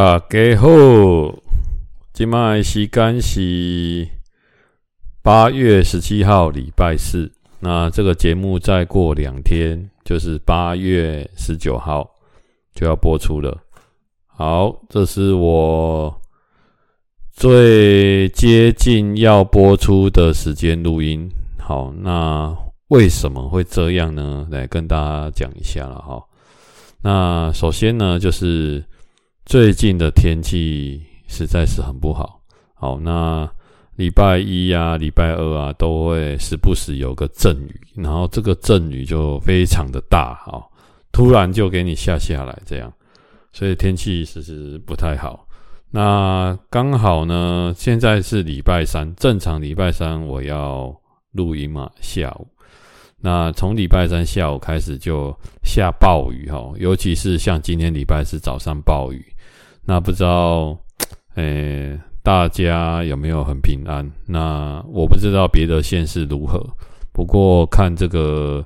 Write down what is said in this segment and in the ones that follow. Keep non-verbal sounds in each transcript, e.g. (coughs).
大家好，今麦时间是八月十七号，礼拜四。那这个节目再过两天，就是八月十九号就要播出了。好，这是我最接近要播出的时间录音。好，那为什么会这样呢？来跟大家讲一下了哈。那首先呢，就是。最近的天气实在是很不好。好，那礼拜一啊、礼拜二啊，都会时不时有个阵雨，然后这个阵雨就非常的大，好，突然就给你下下来这样，所以天气其实不太好。那刚好呢，现在是礼拜三，正常礼拜三我要录音嘛，下午。那从礼拜三下午开始就下暴雨哈，尤其是像今天礼拜四早上暴雨。那不知道，诶、大家有没有很平安？那我不知道别的县市如何，不过看这个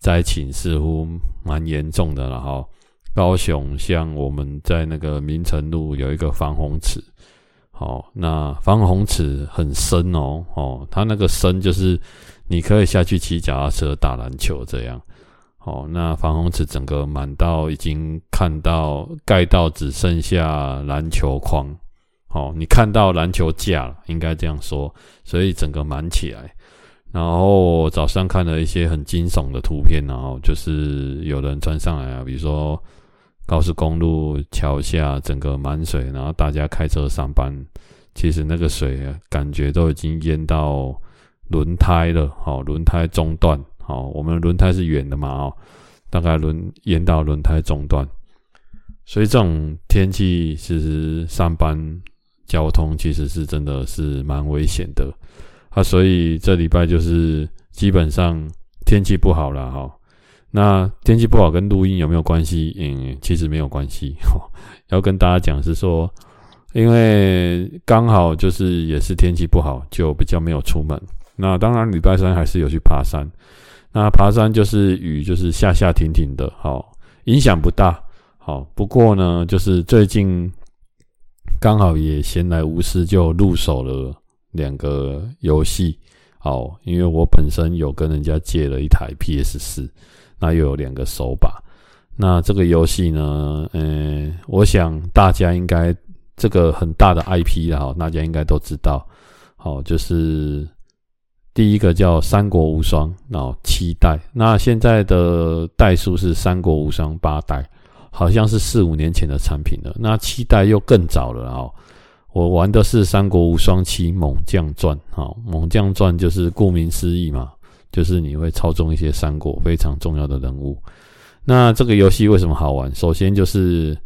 灾情似乎蛮严重的了哈。高雄像我们在那个明诚路有一个防洪池，好，那防洪池很深哦，哦，它那个深就是你可以下去骑脚踏车打篮球这样。哦，那防洪池整个满到已经看到盖到只剩下篮球框，哦，你看到篮球架了，应该这样说，所以整个满起来。然后早上看了一些很惊悚的图片，然后就是有人传上来啊，比如说高速公路桥下整个满水，然后大家开车上班，其实那个水啊，感觉都已经淹到轮胎了，好，轮胎中断。好，我们轮胎是圆的嘛？哦，大概轮延到轮胎中段，所以这种天气其实上班交通其实是真的是蛮危险的啊。所以这礼拜就是基本上天气不好了哈。那天气不好跟录音有没有关系？嗯，其实没有关系。(laughs) 要跟大家讲是说，因为刚好就是也是天气不好，就比较没有出门。那当然礼拜三还是有去爬山。那爬山就是雨，就是下下停停的，好，影响不大，好。不过呢，就是最近刚好也闲来无事，就入手了两个游戏，好，因为我本身有跟人家借了一台 PS 四，那又有两个手把。那这个游戏呢，嗯，我想大家应该这个很大的 IP 了，哈，大家应该都知道，好，就是。第一个叫《三国无双》，然后七代。那现在的代数是《三国无双》八代，好像是四五年前的产品了。那七代又更早了哦。我玩的是《三国无双七猛将传》。哈，《猛将传》就是顾名思义嘛，就是你会操纵一些三国非常重要的人物。那这个游戏为什么好玩？首先就是，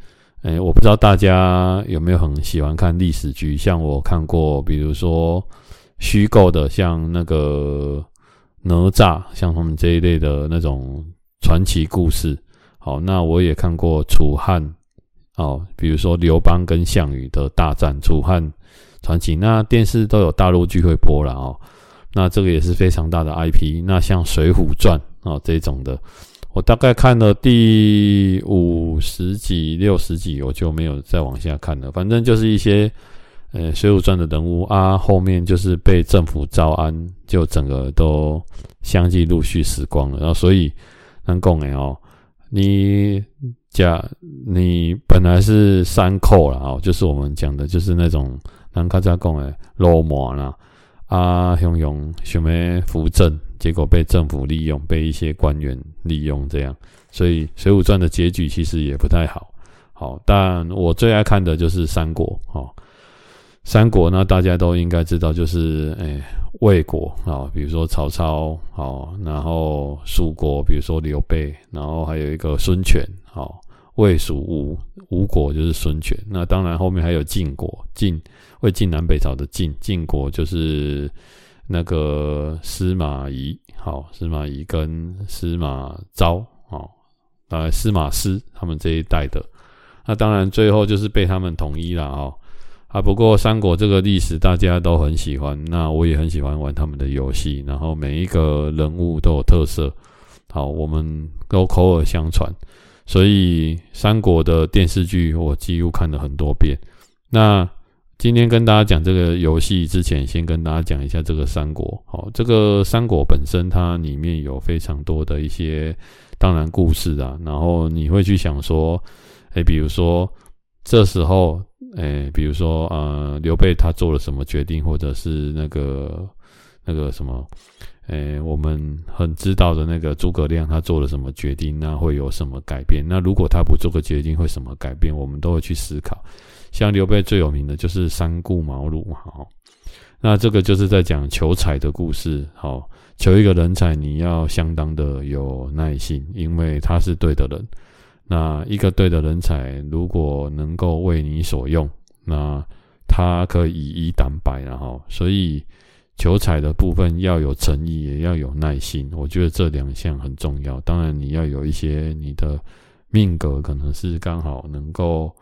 诶，我不知道大家有没有很喜欢看历史剧，像我看过，比如说。虚构的，像那个哪吒，像他们这一类的那种传奇故事。好，那我也看过楚汉，哦，比如说刘邦跟项羽的大战，楚汉传奇。那电视都有大陆剧会播了哦。那这个也是非常大的 IP。那像《水浒传》哦这种的，我大概看了第五十集、六十集，我就没有再往下看了。反正就是一些。呃，《水浒传》的人物啊，后面就是被政府招安，就整个都相继陆续死光了。然后，所以能讲诶哦，你假你本来是山寇了哦，就是我们讲的，就是那种南卡扎讲诶罗马啦啊，雄雄想要扶正，结果被政府利用，被一些官员利用，这样，所以《水浒传》的结局其实也不太好。好，但我最爱看的就是三国哦。三国呢，大家都应该知道，就是诶，魏国啊，比如说曹操，好，然后蜀国，比如说刘备，然后还有一个孙权，好，魏蜀吴，吴国就是孙权。那当然后面还有晋国，晋魏晋南北朝的晋，晋国就是那个司马懿，好，司马懿跟司马昭，好，大概司马师他们这一代的。那当然最后就是被他们统一了啊。啊，不过三国这个历史大家都很喜欢，那我也很喜欢玩他们的游戏，然后每一个人物都有特色，好，我们都口耳相传，所以三国的电视剧我几乎看了很多遍。那今天跟大家讲这个游戏之前，先跟大家讲一下这个三国。好，这个三国本身它里面有非常多的一些，当然故事啊，然后你会去想说，哎，比如说这时候，哎，比如说呃，刘备他做了什么决定，或者是那个那个什么。诶，我们很知道的那个诸葛亮，他做了什么决定，那会有什么改变？那如果他不做个决定，会什么改变？我们都会去思考。像刘备最有名的就是三顾茅庐，好，那这个就是在讲求才的故事。好，求一个人才，你要相当的有耐心，因为他是对的人。那一个对的人才，如果能够为你所用，那他可以以一挡百，然后所以。求财的部分要有诚意，也要有耐心。我觉得这两项很重要。当然，你要有一些你的命格，可能是刚好能够。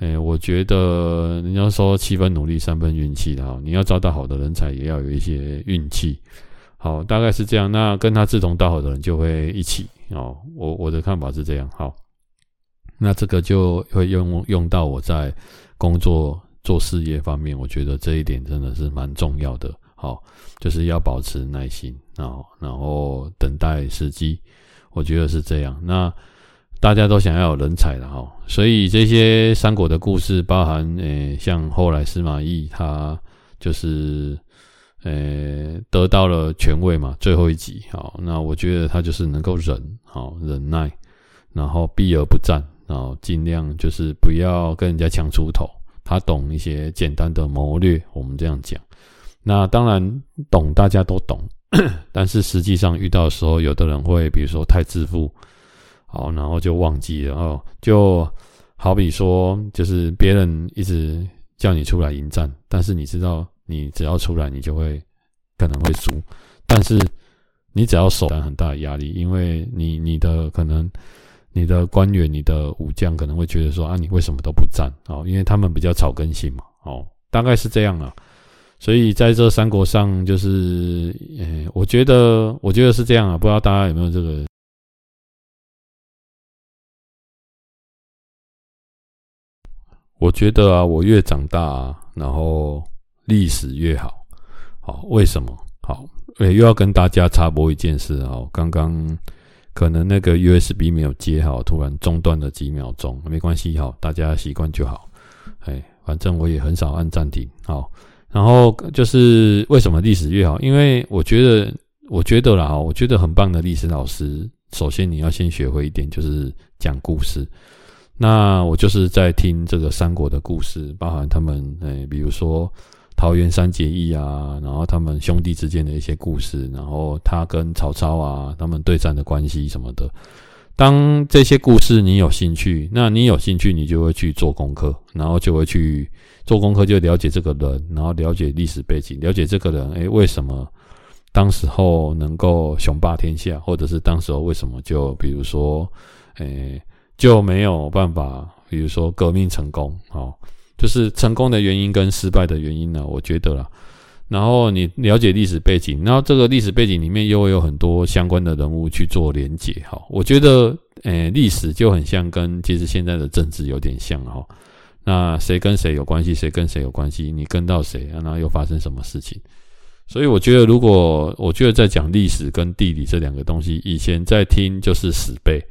诶，我觉得你要说七分努力，三分运气的哈。你要招到好的人才，也要有一些运气。好，大概是这样。那跟他志同道合的人就会一起哦。我我的看法是这样。好，那这个就会用用到我在工作做事业方面。我觉得这一点真的是蛮重要的。好，就是要保持耐心，然后然后等待时机，我觉得是这样。那大家都想要有人才的哈，所以这些三国的故事，包含诶、像后来司马懿他就是诶、欸、得到了权位嘛，最后一集，好，那我觉得他就是能够忍，好忍耐，然后避而不战，然后尽量就是不要跟人家抢出头，他懂一些简单的谋略，我们这样讲。那当然懂，大家都懂，但是实际上遇到的时候，有的人会比如说太自负，好，然后就忘记了哦。就好比说，就是别人一直叫你出来迎战，但是你知道，你只要出来，你就会可能会输。但是你只要守，很大的压力，因为你你的可能你的官员、你的武将可能会觉得说啊，你为什么都不战？哦，因为他们比较草根性嘛。哦，大概是这样啊。所以在这三国上，就是，诶，我觉得，我觉得是这样啊，不知道大家有没有这个？我觉得啊，我越长大，然后历史越好，好，为什么？好，诶，又要跟大家插播一件事哦，刚刚可能那个 USB 没有接好，突然中断了几秒钟，没关系，好，大家习惯就好，诶，反正我也很少按暂停，好。然后就是为什么历史越好？因为我觉得，我觉得啦，我觉得很棒的历史老师，首先你要先学会一点，就是讲故事。那我就是在听这个三国的故事，包含他们，诶，比如说桃园三结义啊，然后他们兄弟之间的一些故事，然后他跟曹操啊，他们对战的关系什么的。当这些故事你有兴趣，那你有兴趣，你就会去做功课，然后就会去做功课，就了解这个人，然后了解历史背景，了解这个人，诶，为什么当时候能够雄霸天下，或者是当时候为什么就比如说，诶，就没有办法，比如说革命成功，哦，就是成功的原因跟失败的原因呢？我觉得啦。然后你了解历史背景，然后这个历史背景里面又会有很多相关的人物去做连结，哈，我觉得，诶，历史就很像跟其实现在的政治有点像，哈。那谁跟谁有关系，谁跟谁有关系，你跟到谁，然后又发生什么事情？所以我觉得，如果我觉得在讲历史跟地理这两个东西，以前在听就是死背，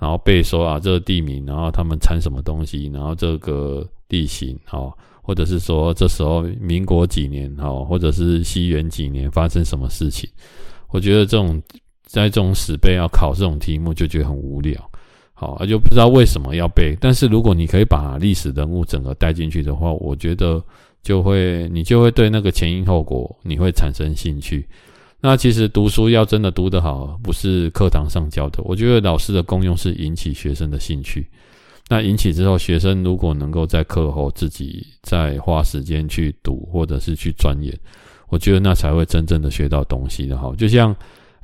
然后背说啊这个地名，然后他们产什么东西，然后这个地形，哈。或者是说，这时候民国几年哈，或者是西元几年发生什么事情？我觉得这种在这种死背要考这种题目，就觉得很无聊，好，就不知道为什么要背。但是如果你可以把历史人物整个带进去的话，我觉得就会你就会对那个前因后果你会产生兴趣。那其实读书要真的读得好，不是课堂上教的。我觉得老师的功用是引起学生的兴趣。那引起之后，学生如果能够在课后自己再花时间去读，或者是去钻研，我觉得那才会真正的学到东西的哈。就像，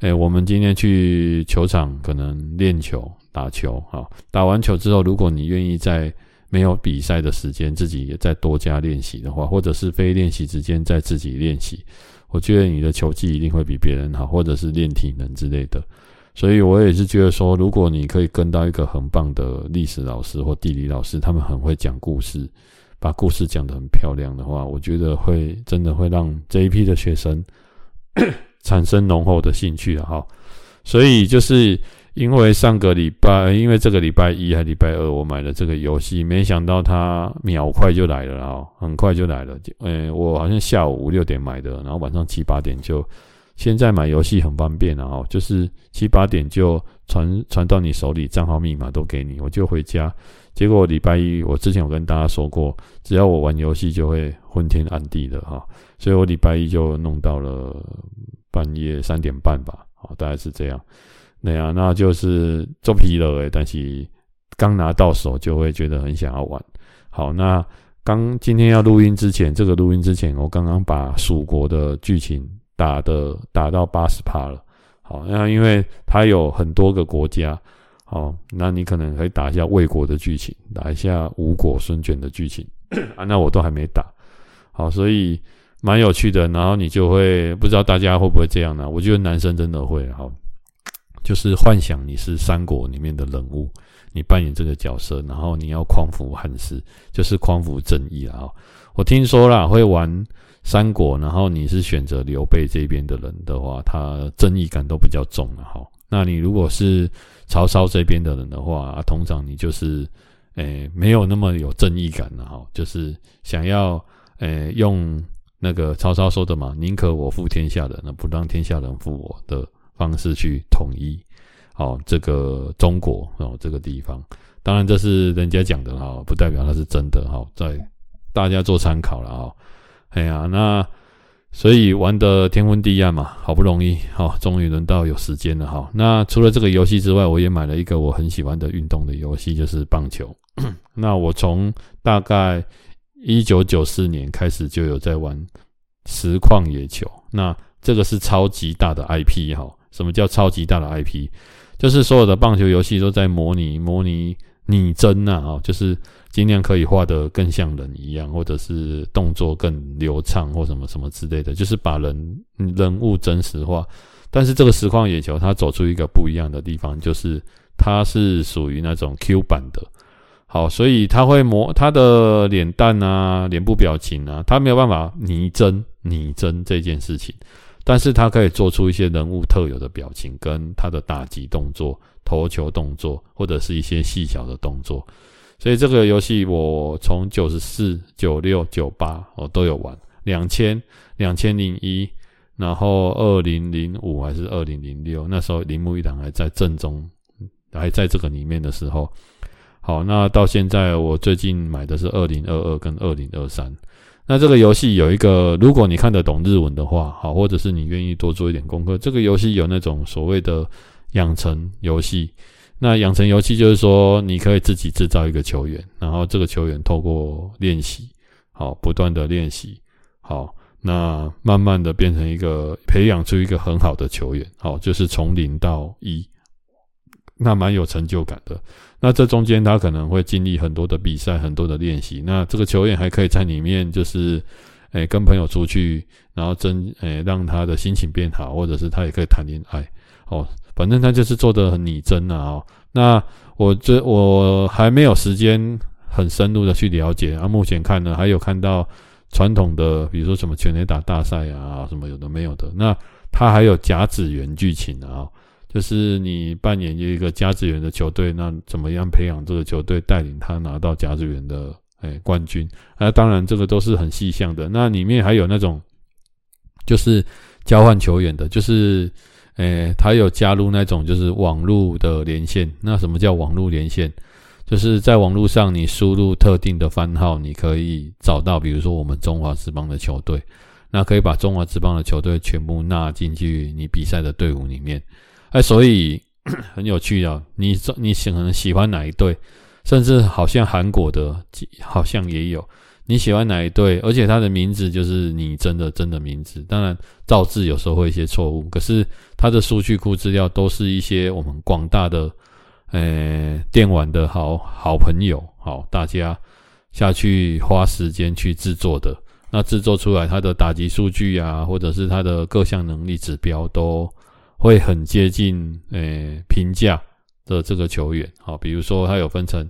诶，我们今天去球场可能练球、打球，哈，打完球之后，如果你愿意在没有比赛的时间自己也再多加练习的话，或者是非练习之间再自己练习，我觉得你的球技一定会比别人好，或者是练体能之类的。所以我也是觉得说，如果你可以跟到一个很棒的历史老师或地理老师，他们很会讲故事，把故事讲得很漂亮的话，我觉得会真的会让这一批的学生 (coughs) 产生浓厚的兴趣哈。所以就是。因为上个礼拜，因为这个礼拜一还礼拜二，我买了这个游戏，没想到它秒快就来了啊，很快就来了。呃，我好像下午五六点买的，然后晚上七八点就，现在买游戏很方便啊，就是七八点就传传到你手里，账号密码都给你，我就回家。结果礼拜一，我之前有跟大家说过，只要我玩游戏就会昏天暗地的哈，所以我礼拜一就弄到了半夜三点半吧，好，大概是这样。那样，那就是做疲了诶，但是刚拿到手就会觉得很想要玩。好，那刚今天要录音之前，这个录音之前，我刚刚把蜀国的剧情打的打到八十趴了。好，那因为它有很多个国家，好，那你可能可以打一下魏国的剧情，打一下吴国孙权的剧情啊，那我都还没打。好，所以蛮有趣的。然后你就会不知道大家会不会这样呢？我觉得男生真的会好。就是幻想你是三国里面的人物，你扮演这个角色，然后你要匡扶汉室，就是匡扶正义啊。我听说啦，会玩三国，然后你是选择刘备这边的人的话，他正义感都比较重了哈。那你如果是曹操这边的人的话，啊，通常你就是诶、没有那么有正义感了哈，就是想要诶、用那个曹操说的嘛，宁可我负天下人，那不让天下人负我的。方式去统一，好，这个中国哦，这个地方，当然这是人家讲的哈，不代表它是真的哈，在大家做参考了哈。哎呀，那所以玩得天昏地暗嘛，好不容易好，终于轮到有时间了哈。那除了这个游戏之外，我也买了一个我很喜欢的运动的游戏，就是棒球。(clears throat) 那我从大概一九九四年开始就有在玩实况野球，那这个是超级大的 IP 哈。什么叫超级大的 IP？就是所有的棒球游戏都在模拟模拟拟真呐，就是尽量可以画得更像人一样，或者是动作更流畅或什么什么之类的，就是把人人物真实化。但是这个实况野球它走出一个不一样的地方，就是它是属于那种 Q 版的，好，所以它会模它的脸蛋啊、脸部表情啊，它没有办法拟真拟真这件事情。但是他可以做出一些人物特有的表情，跟他的打击动作、投球动作，或者是一些细小的动作。所以这个游戏我从九十四、九六、九八我都有玩，两千、两千零一，然后二零零五还是二零零六，那时候铃木一朗还在正中，还在这个里面的时候。好，那到现在我最近买的是二零二二跟二零二三。那这个游戏有一个，如果你看得懂日文的话，好，或者是你愿意多做一点功课，这个游戏有那种所谓的养成游戏。那养成游戏就是说，你可以自己制造一个球员，然后这个球员透过练习，好，不断的练习，好，那慢慢的变成一个培养出一个很好的球员，好，就是从零到一，那蛮有成就感的。那这中间他可能会经历很多的比赛，很多的练习。那这个球员还可以在里面，就是，诶、跟朋友出去，然后真，诶、让他的心情变好，或者是他也可以谈恋爱。哦，反正他就是做得很拟真啊。哦，那我这我还没有时间很深入的去了解。啊，目前看呢，还有看到传统的，比如说什么全垒打大赛啊，什么有的没有的。那他还有甲子园剧情啊。就是你扮演一个甲子园的球队，那怎么样培养这个球队，带领他拿到甲子园的诶冠军？那当然这个都是很细项的。那里面还有那种就是交换球员的，就是诶他有加入那种就是网络的连线。那什么叫网络连线？就是在网络上你输入特定的番号，你可以找到，比如说我们中华职棒的球队，那可以把中华职棒的球队全部纳进去你比赛的队伍里面。哎，所以 (coughs) 很有趣啊！你你可能喜欢哪一队？甚至好像韩国的，好像也有你喜欢哪一队？而且他的名字就是你真的真的名字。当然，造字有时候会一些错误，可是他的数据库资料都是一些我们广大的呃电玩的好好朋友，好大家下去花时间去制作的。那制作出来，他的打击数据啊，或者是他的各项能力指标都。会很接近诶评价的这个球员。好，比如说它有分成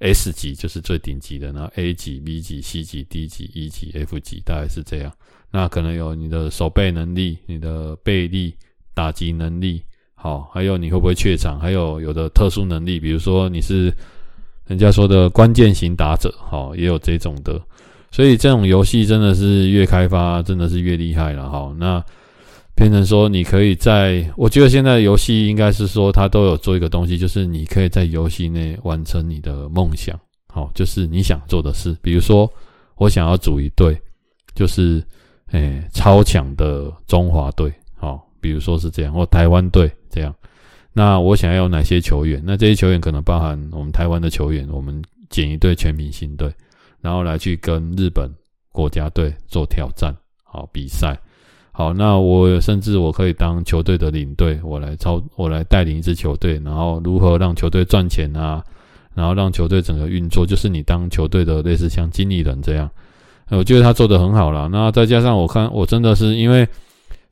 S 级，就是最顶级的，然后 A 级、B 级、C 级、D 级、E 级、F 级，大概是这样。那可能有你的守备能力、你的背力、打击能力，好，还有你会不会怯场，还有有的特殊能力，比如说你是人家说的关键型打者，好，也有这种的。所以这种游戏真的是越开发真的是越厉害了，好，那变成说你可以在，我觉得现在游戏应该是说它都有做一个东西，就是你可以在游戏内完成你的梦想，好，就是你想做的事，比如说我想要组一队，就是诶、超强的中华队，好，比如说是这样，或台湾队这样，那我想要有哪些球员？那这些球员可能包含我们台湾的球员，我们捡一队全明星队。然后来去跟日本国家队做挑战，好比赛，好，那我甚至我可以当球队的领队，我来操，我来带领一支球队，然后如何让球队赚钱啊，然后让球队整个运作，就是你当球队的类似像经理人这样，我觉得他做的很好啦。那再加上我看，我真的是因为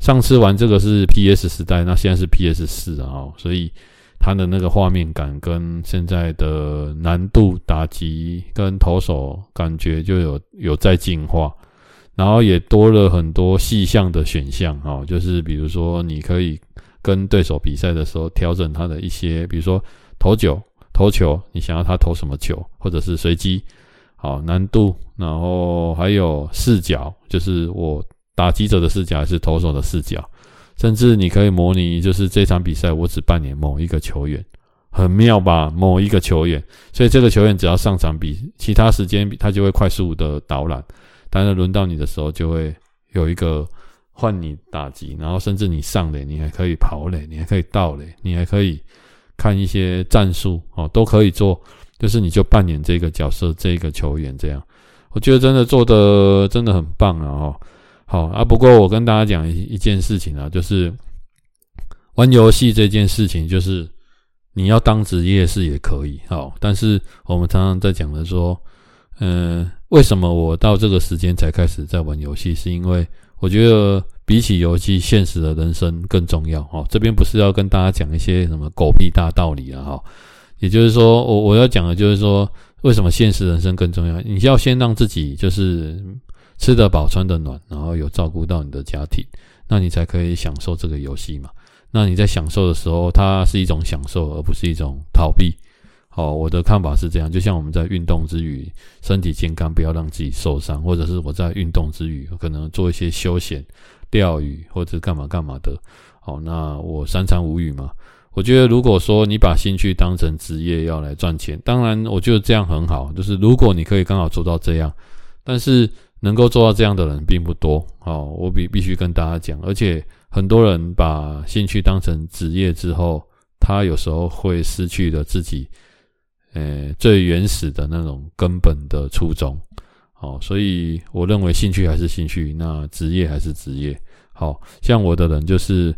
上次玩这个是 PS 时代，那现在是 PS 四啊，所以。他的那个画面感跟现在的难度打击跟投手感觉就有有在进化，然后也多了很多细项的选项哦，就是比如说你可以跟对手比赛的时候调整他的一些，比如说投球投球，你想要他投什么球，或者是随机好难度，然后还有视角，就是我打击者的视角还是投手的视角。甚至你可以模拟，就是这场比赛我只扮演某一个球员，很妙吧？某一个球员，所以这个球员只要上场比其他时间，他就会快速的导览。当然轮到你的时候，就会有一个换你打击，然后甚至你上垒，你还可以跑垒，你还可以盗垒，你还可以看一些战术哦，都可以做。就是你就扮演这个角色，这个球员这样，我觉得真的做的真的很棒啊哦。好啊，不过我跟大家讲一一件事情啊，就是玩游戏这件事情，就是你要当职业是也可以，好，但是我们常常在讲的说，嗯，为什么我到这个时间才开始在玩游戏？是因为我觉得比起游戏，现实的人生更重要。哈，这边不是要跟大家讲一些什么狗屁大道理啊，哈，也就是说，我我要讲的就是说，为什么现实人生更重要？你要先让自己就是。吃得饱，穿得暖，然后有照顾到你的家庭，那你才可以享受这个游戏嘛。那你在享受的时候，它是一种享受，而不是一种逃避。好，我的看法是这样。就像我们在运动之余，身体健康，不要让自己受伤，或者是我在运动之余，可能做一些休闲、钓鱼或者干嘛干嘛的。好，那我三餐无语嘛。我觉得，如果说你把兴趣当成职业要来赚钱，当然我觉得这样很好。就是如果你可以刚好做到这样，但是。能够做到这样的人并不多，好，我必必须跟大家讲，而且很多人把兴趣当成职业之后，他有时候会失去了自己，呃，最原始的那种根本的初衷，好，所以我认为兴趣还是兴趣，那职业还是职业，好，像我的人就是，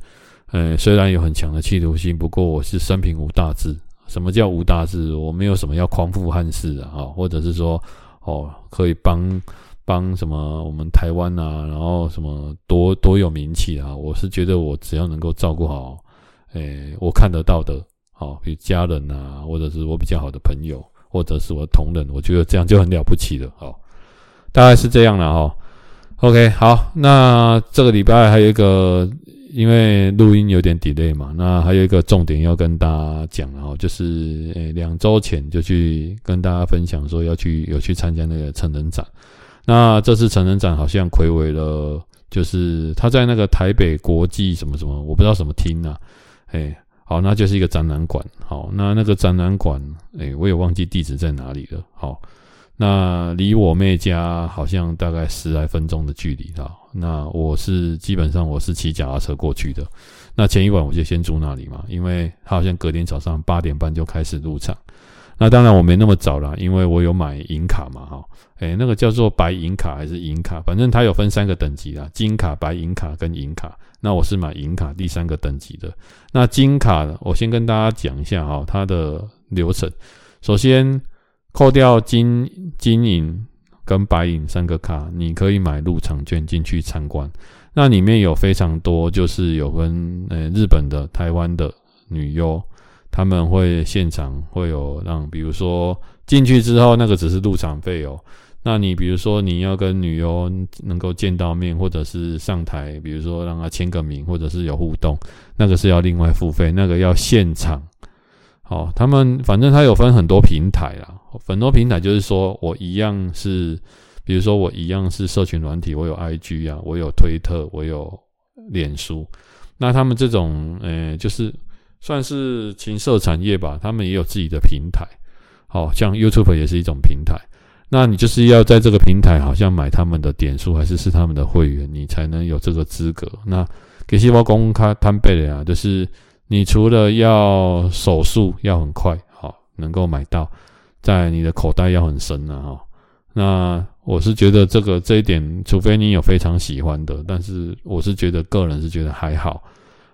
呃，虽然有很强的企图心，不过我是生平无大志。什么叫无大志？我没有什么要匡扶汉室啊，或者是说，哦，可以帮。帮什么？我们台湾啊，然后什么多多有名气啊？我是觉得我只要能够照顾好，诶，我看得到的，好，比如家人啊，或者是我比较好的朋友，或者是我同仁，我觉得这样就很了不起了，好，大概是这样了哈。OK，好，那这个礼拜还有一个，因为录音有点 delay 嘛，那还有一个重点要跟大家讲，哦就是诶，两周前就去跟大家分享说要去有去参加那个成人展。那这次成人展好像魁伟了，就是他在那个台北国际什么什么，我不知道什么厅啊，哎，好，那就是一个展览馆，好，那那个展览馆，哎，我也忘记地址在哪里了，好，那离我妹家好像大概十来分钟的距离啊，那我是基本上我是骑脚踏车过去的，那前一晚我就先住那里嘛，因为他好像隔天早上八点半就开始入场。那当然我没那么早啦，因为我有买银卡嘛，哈，诶，那个叫做白银卡还是银卡，反正它有分三个等级啦，金卡、白银卡跟银卡。那我是买银卡第三个等级的。那金卡，我先跟大家讲一下哈，它的流程。首先扣掉金、金银跟白银三个卡，你可以买入场券进去参观。那里面有非常多，就是有跟呃日本的、台湾的女优，他们会现场会有让，比如说进去之后，那个只是入场费哦。那你比如说你要跟女优能够见到面，或者是上台，比如说让她签个名，或者是有互动，那个是要另外付费，那个要现场。好，他们反正他有分很多平台啦，很多平台就是说我一样是，比如说我一样是社群软体，我有 IG 啊，我有推特，我有脸书。那他们这种，呃，就是算是情色产业吧，他们也有自己的平台。好像 YouTube 也是一种平台。那你就是要在这个平台，好像买他们的点数，还是是他们的会员，你才能有这个资格。那给细胞公开摊背的呀，就是你除了要手速要很快，好能够买到，在你的口袋要很深呢，哈。那我是觉得这个这一点，除非你有非常喜欢的，但是我是觉得个人是觉得还好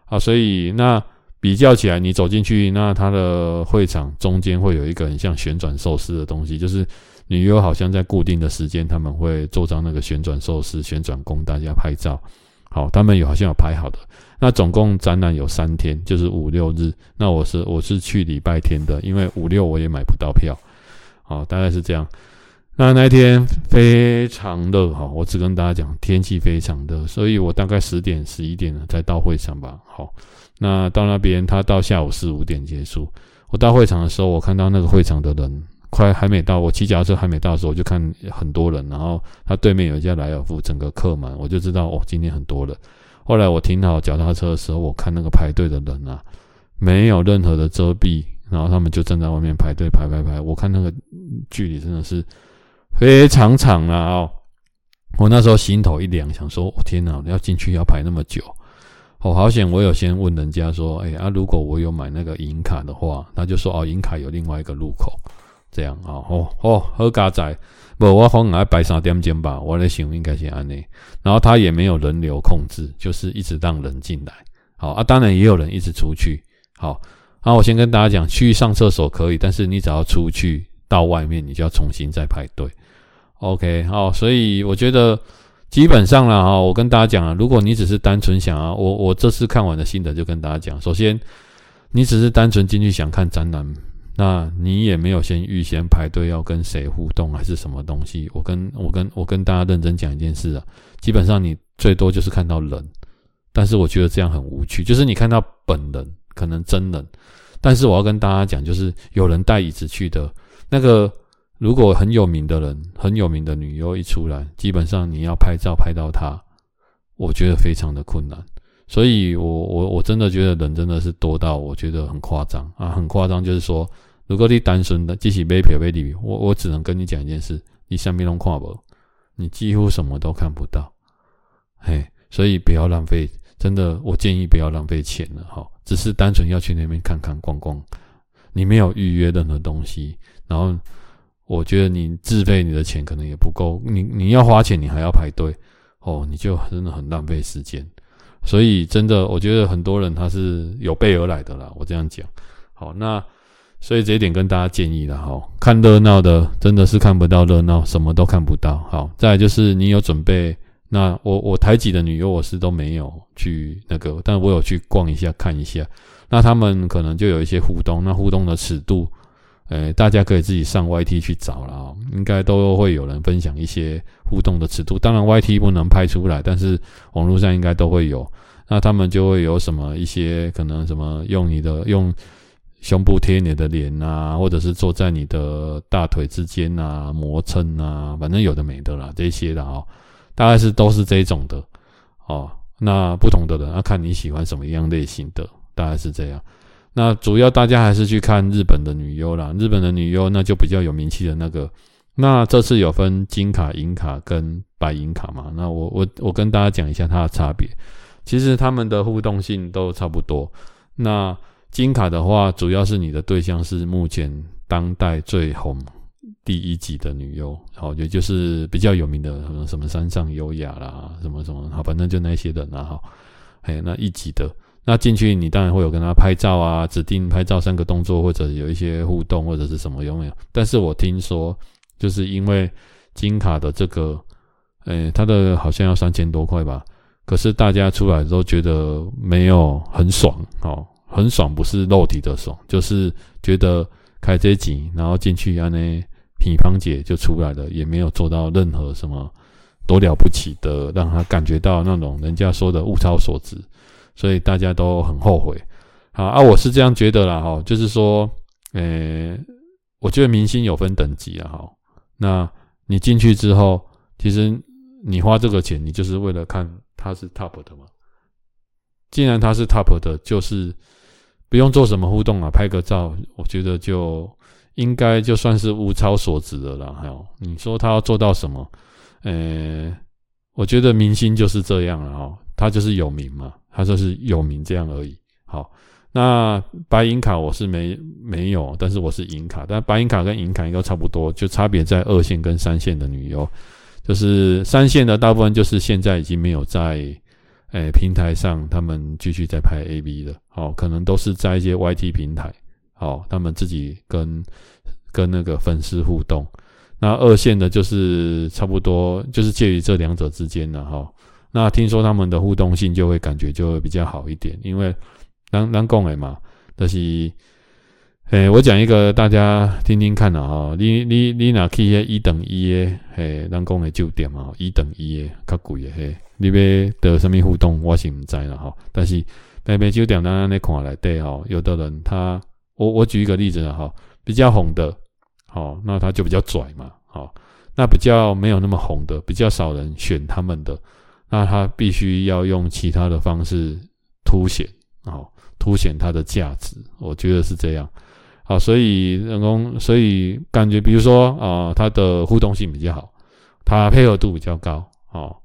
啊。所以那比较起来，你走进去，那它的会场中间会有一个很像旋转寿司的东西，就是。女优好像在固定的时间，他们会做张那个旋转寿司，旋转供大家拍照。好，他们有好像有排好的。那总共展览有三天，就是五六日。那我是我是去礼拜天的，因为五六我也买不到票。好，大概是这样。那那一天非常热哈，我只跟大家讲天气非常热，所以我大概十点十一点了才到会场吧。好，那到那边他到下午四五点结束。我到会场的时候，我看到那个会场的人。快还没到，我骑脚踏车还没到的时候，我就看很多人，然后他对面有一家莱尔富，整个客满，我就知道哦，今天很多人。后来我停好脚踏车的时候，我看那个排队的人啊，没有任何的遮蔽，然后他们就站在外面排队排排排，我看那个距离真的是非常长了哦。我那时候心头一凉，想说，我天哪，要进去要排那么久，哦，好险！我有先问人家说，哎啊，如果我有买那个银卡的话，他就说哦，银卡有另外一个入口。这样啊，哦哦，好加载，不，我可能要白三点钟吧，我在想应该是安内，然后他也没有人流控制，就是一直让人进来，好啊，当然也有人一直出去，好，那我先跟大家讲，去上厕所可以，但是你只要出去到外面，你就要重新再排队，OK，好，所以我觉得基本上了哈，我跟大家讲啊，如果你只是单纯想啊，我我这次看完的心得就跟大家讲，首先你只是单纯进去想看展览。那你也没有先预先排队要跟谁互动还是什么东西？我跟我跟我跟大家认真讲一件事啊，基本上你最多就是看到人，但是我觉得这样很无趣。就是你看到本人，可能真人，但是我要跟大家讲，就是有人带椅子去的那个，如果很有名的人，很有名的女优一出来，基本上你要拍照拍到她，我觉得非常的困难。所以我我我真的觉得人真的是多到我觉得很夸张啊，很夸张，就是说。如果你单纯的继续买票买礼物，我我只能跟你讲一件事：你什么都看不，你几乎什么都看不到。嘿，所以不要浪费，真的，我建议不要浪费钱了哈。只是单纯要去那边看看逛逛，你没有预约任何东西，然后我觉得你自费你的钱可能也不够，你你要花钱你还要排队哦，你就真的很浪费时间。所以真的，我觉得很多人他是有备而来的啦。我这样讲，好那。所以这一点跟大家建议了哈，看热闹的真的是看不到热闹，什么都看不到。好，再来就是你有准备，那我我台籍的女优我是都没有去那个，但我有去逛一下看一下，那他们可能就有一些互动，那互动的尺度，呃，大家可以自己上 YT 去找了啊，应该都会有人分享一些互动的尺度。当然 YT 不能拍出来，但是网络上应该都会有。那他们就会有什么一些可能什么用你的用。胸部贴你的脸啊，或者是坐在你的大腿之间啊，磨蹭啊，反正有的没的啦，这些的哦，大概是都是这种的哦。那不同的人要看你喜欢什么样类型的，大概是这样。那主要大家还是去看日本的女优啦，日本的女优那就比较有名气的那个。那这次有分金卡、银卡跟白银卡嘛？那我我我跟大家讲一下它的差别。其实他们的互动性都差不多。那金卡的话，主要是你的对象是目前当代最红第一级的女优，好，也就是比较有名的什么什么山上优雅啦，什么什么，好，反正就那些人啦，哈，哎，那一级的，那进去你当然会有跟他拍照啊，指定拍照三个动作，或者有一些互动或者是什么有没有？但是我听说，就是因为金卡的这个，哎，他的好像要三千多块吧。可是大家出来都觉得没有很爽哦，很爽不是肉体的爽，就是觉得开这集，然后进去安呢，乒乓姐就出来了，也没有做到任何什么多了不起的，让他感觉到那种人家说的物超所值，所以大家都很后悔。好啊，我是这样觉得啦，哈，就是说，呃、我觉得明星有分等级啊，哈，那你进去之后，其实你花这个钱，你就是为了看他是 top 的嘛。既然他是 top 的，就是不用做什么互动啊，拍个照，我觉得就应该就算是物超所值的了。还有，你说他要做到什么？呃、我觉得明星就是这样了，哈，他就是有名嘛，他就是有名这样而已。好。那白银卡我是没没有，但是我是银卡，但白银卡跟银卡应该差不多，就差别在二线跟三线的女优，就是三线的大部分就是现在已经没有在诶、平台上，他们继续在拍 AV 了，哦，可能都是在一些 YT 平台，哦，他们自己跟跟那个粉丝互动。那二线的就是差不多就是介于这两者之间了，哈。那听说他们的互动性就会感觉就会比较好一点，因为。咱咱讲的嘛，就是，诶、我讲一个大家听听看啊，哈，你你你若去迄一等一的，嘿，咱讲的酒店嘛，一等一的较贵的，嘿，你要得什么互动，我是唔知啦，哈，但是那边酒店咱安尼看来对吼，有的人他，我我举一个例子啊，哈，比较红的，好，那他就比较拽嘛，好，那比较没有那么红的，比较少人选他们的，那他必须要用其他的方式凸显，哦。凸显它的价值，我觉得是这样。好，所以人工，所以感觉，比如说啊，它的互动性比较好，它配合度比较高。哦，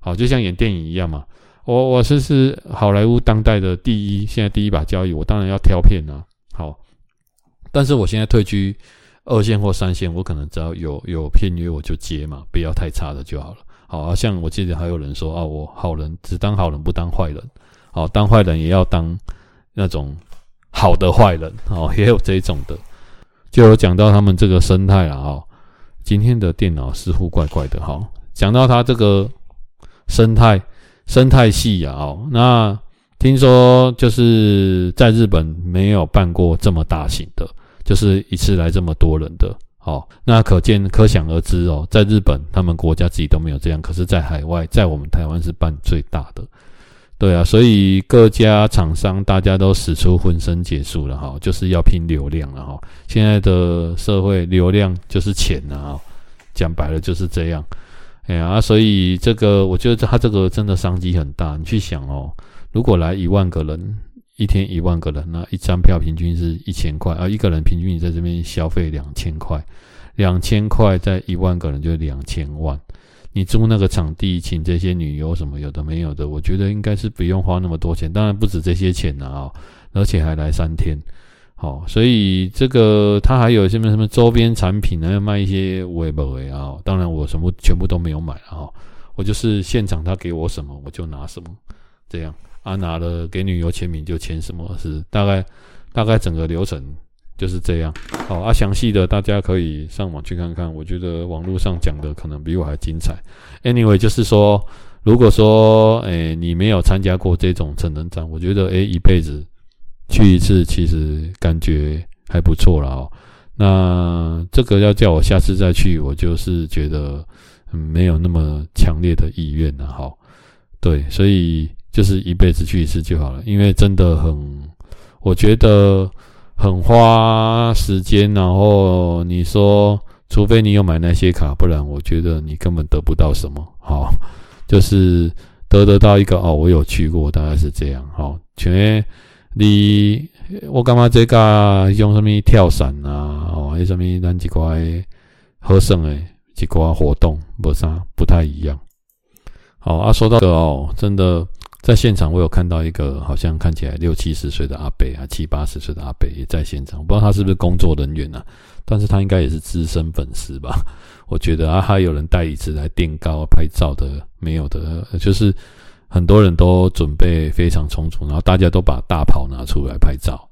好，就像演电影一样嘛。我我是是好莱坞当代的第一，现在第一把交椅，我当然要挑片啊。好，但是我现在退居二线或三线，我可能只要有有片约我就接嘛，不要太差的就好了。好，像我记得还有人说啊，我好人只当好人不当坏人，好，当坏人也要当。那种好的坏人哦，也有这种的，就有讲到他们这个生态了哦。今天的电脑似乎怪怪的哈。讲到他这个生态生态系啊哦，那听说就是在日本没有办过这么大型的，就是一次来这么多人的哦。那可见可想而知哦，在日本他们国家自己都没有这样，可是在海外，在我们台湾是办最大的。对啊，所以各家厂商大家都使出浑身解数了哈，就是要拼流量了哈。现在的社会流量就是钱啊，讲白了就是这样。哎呀，所以这个我觉得他这个真的商机很大。你去想哦，如果来一万个人，一天一万个人，那一张票平均是一千块啊，一个人平均你在这边消费两千块，两千块在一万个人就两千万。你租那个场地，请这些女优什么有的没有的，我觉得应该是不用花那么多钱，当然不止这些钱啊，而且还来三天，好，所以这个他还有什么什么周边产品呢？要卖一些微博啊，当然我什么全部都没有买啊，我就是现场他给我什么我就拿什么，这样啊拿了给女友签名就签什么，是大概大概整个流程。就是这样，好啊，详细的大家可以上网去看看。我觉得网络上讲的可能比我还精彩。Anyway，就是说，如果说，诶，你没有参加过这种成人展，我觉得，诶，一辈子去一次，其实感觉还不错了哦。那这个要叫我下次再去，我就是觉得没有那么强烈的意愿了。哈，对，所以就是一辈子去一次就好了，因为真的很，我觉得。很花时间，然后你说，除非你有买那些卡，不然我觉得你根本得不到什么。好，就是得得到一个哦，我有去过，大概是这样。好，全你我干嘛这个用什么跳伞啊？哦，还有什么咱几块喝胜诶，几块活动，不啥不太一样。好啊，说到这个哦，真的。在现场，我有看到一个好像看起来六七十岁的阿伯啊，七八十岁的阿伯也在现场。我不知道他是不是工作人员啊，但是他应该也是资深粉丝吧？我觉得啊，还有人带椅子来垫高拍照的，没有的，就是很多人都准备非常充足，然后大家都把大炮拿出来拍照，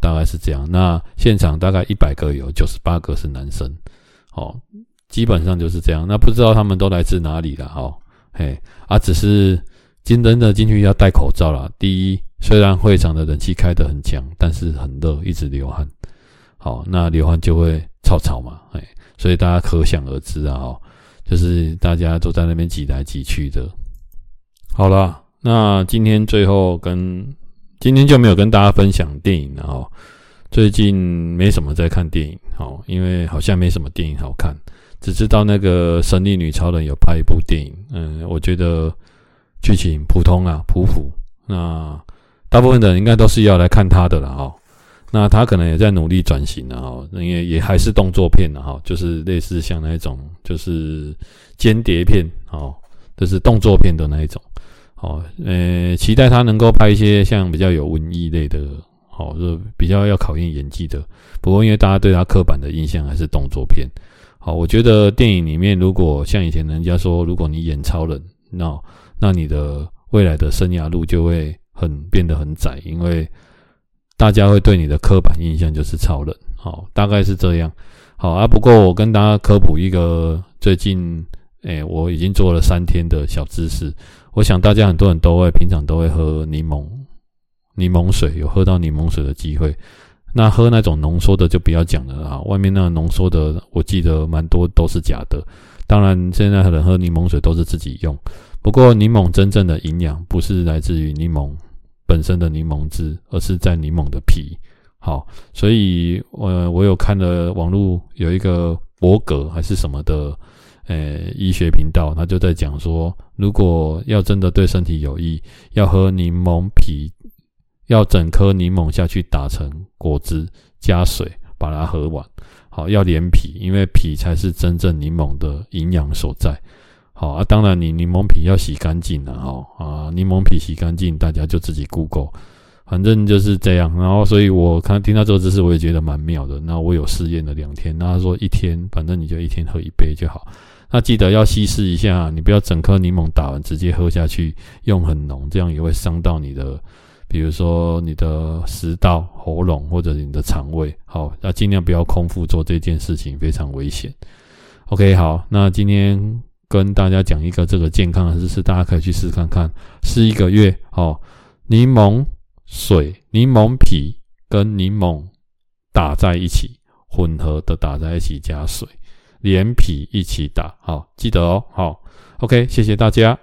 大概是这样。那现场大概一百个有九十八个是男生，哦，基本上就是这样。那不知道他们都来自哪里了？哦，嘿，啊，只是。真的进去要戴口罩啦。第一，虽然会场的人气开得很强，但是很热，一直流汗。好，那流汗就会臭臭嘛，哎，所以大家可想而知啊，就是大家都在那边挤来挤去的。好了，那今天最后跟今天就没有跟大家分享电影了哦。最近没什么在看电影，哦，因为好像没什么电影好看，只知道那个神力女超人有拍一部电影，嗯，我觉得剧情普通啊，普普。那大部分的人应该都是要来看他的了，哦。那他可能也在努力转型了，哦，因为也还是动作片的，哈，就是类似像那种就是间谍片，哦，就是动作片的那一种，哦，呃，期待他能够拍一些像比较有文艺类的。哦，就比较要考验演技的。不过，因为大家对他刻板的印象还是动作片。好，我觉得电影里面，如果像以前人家说，如果你演超人，那那你的未来的生涯路就会很变得很窄，因为大家会对你的刻板印象就是超人。好，大概是这样。好啊，不过我跟大家科普一个最近，哎，我已经做了三天的小知识。我想大家很多人都会平常都会喝柠檬。柠檬水有喝到柠檬水的机会，那喝那种浓缩的就不要讲了啊！外面那个浓缩的，我记得蛮多都是假的。当然，现在人喝柠檬水都是自己用。不过，柠檬真正的营养不是来自于柠檬本身的柠檬汁，而是在柠檬的皮。好，所以我我有看了网络有一个博格还是什么的，呃，医学频道，他就在讲说，如果要真的对身体有益，要喝柠檬皮。要整颗柠檬下去打成果汁，加水把它喝完。好，要连皮，因为皮才是真正柠檬的营养所在。好啊，当然你柠檬皮要洗干净了哈啊，柠檬皮洗干净，大家就自己 Google，反正就是这样。然后，所以我看听到这个知识，我也觉得蛮妙的。那我有试验了两天，那他说一天，反正你就一天喝一杯就好。那记得要稀释一下，你不要整颗柠檬打完直接喝下去，用很浓，这样也会伤到你的。比如说你的食道、喉咙或者你的肠胃，好，那尽量不要空腹做这件事情，非常危险。OK，好，那今天跟大家讲一个这个健康的知识，大家可以去试看看，试一个月，哦，柠檬水、柠檬皮跟柠檬打在一起，混合的打在一起加水，连皮一起打，好，记得哦，好，OK，谢谢大家。